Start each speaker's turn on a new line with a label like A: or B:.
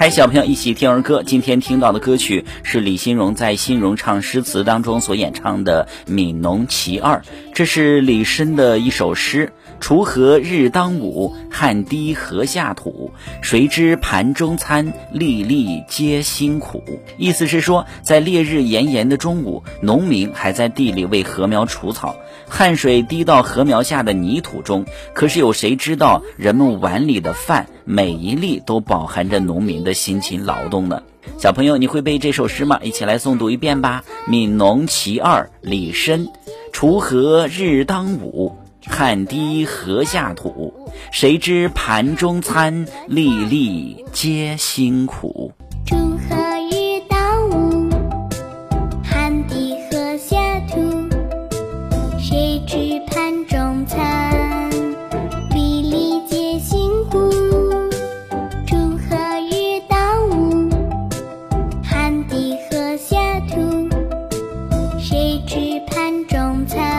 A: 嗨，小朋友，一起听儿歌。今天听到的歌曲是李新荣在新荣唱诗词当中所演唱的《悯农其二》，这是李绅的一首诗。锄禾日当午，汗滴禾下土。谁知盘中餐，粒粒皆辛苦。意思是说，在烈日炎炎的中午，农民还在地里为禾苗除草，汗水滴到禾苗下的泥土中。可是有谁知道，人们碗里的饭每一粒都饱含着农民的辛勤劳动呢？小朋友，你会背这首诗吗？一起来诵读一遍吧。《悯农其二》李绅：锄禾日当午。汗滴禾下土，谁知盘中餐，粒粒皆辛苦。
B: 锄禾日当午，汗滴禾下土，谁知盘中餐，中餐。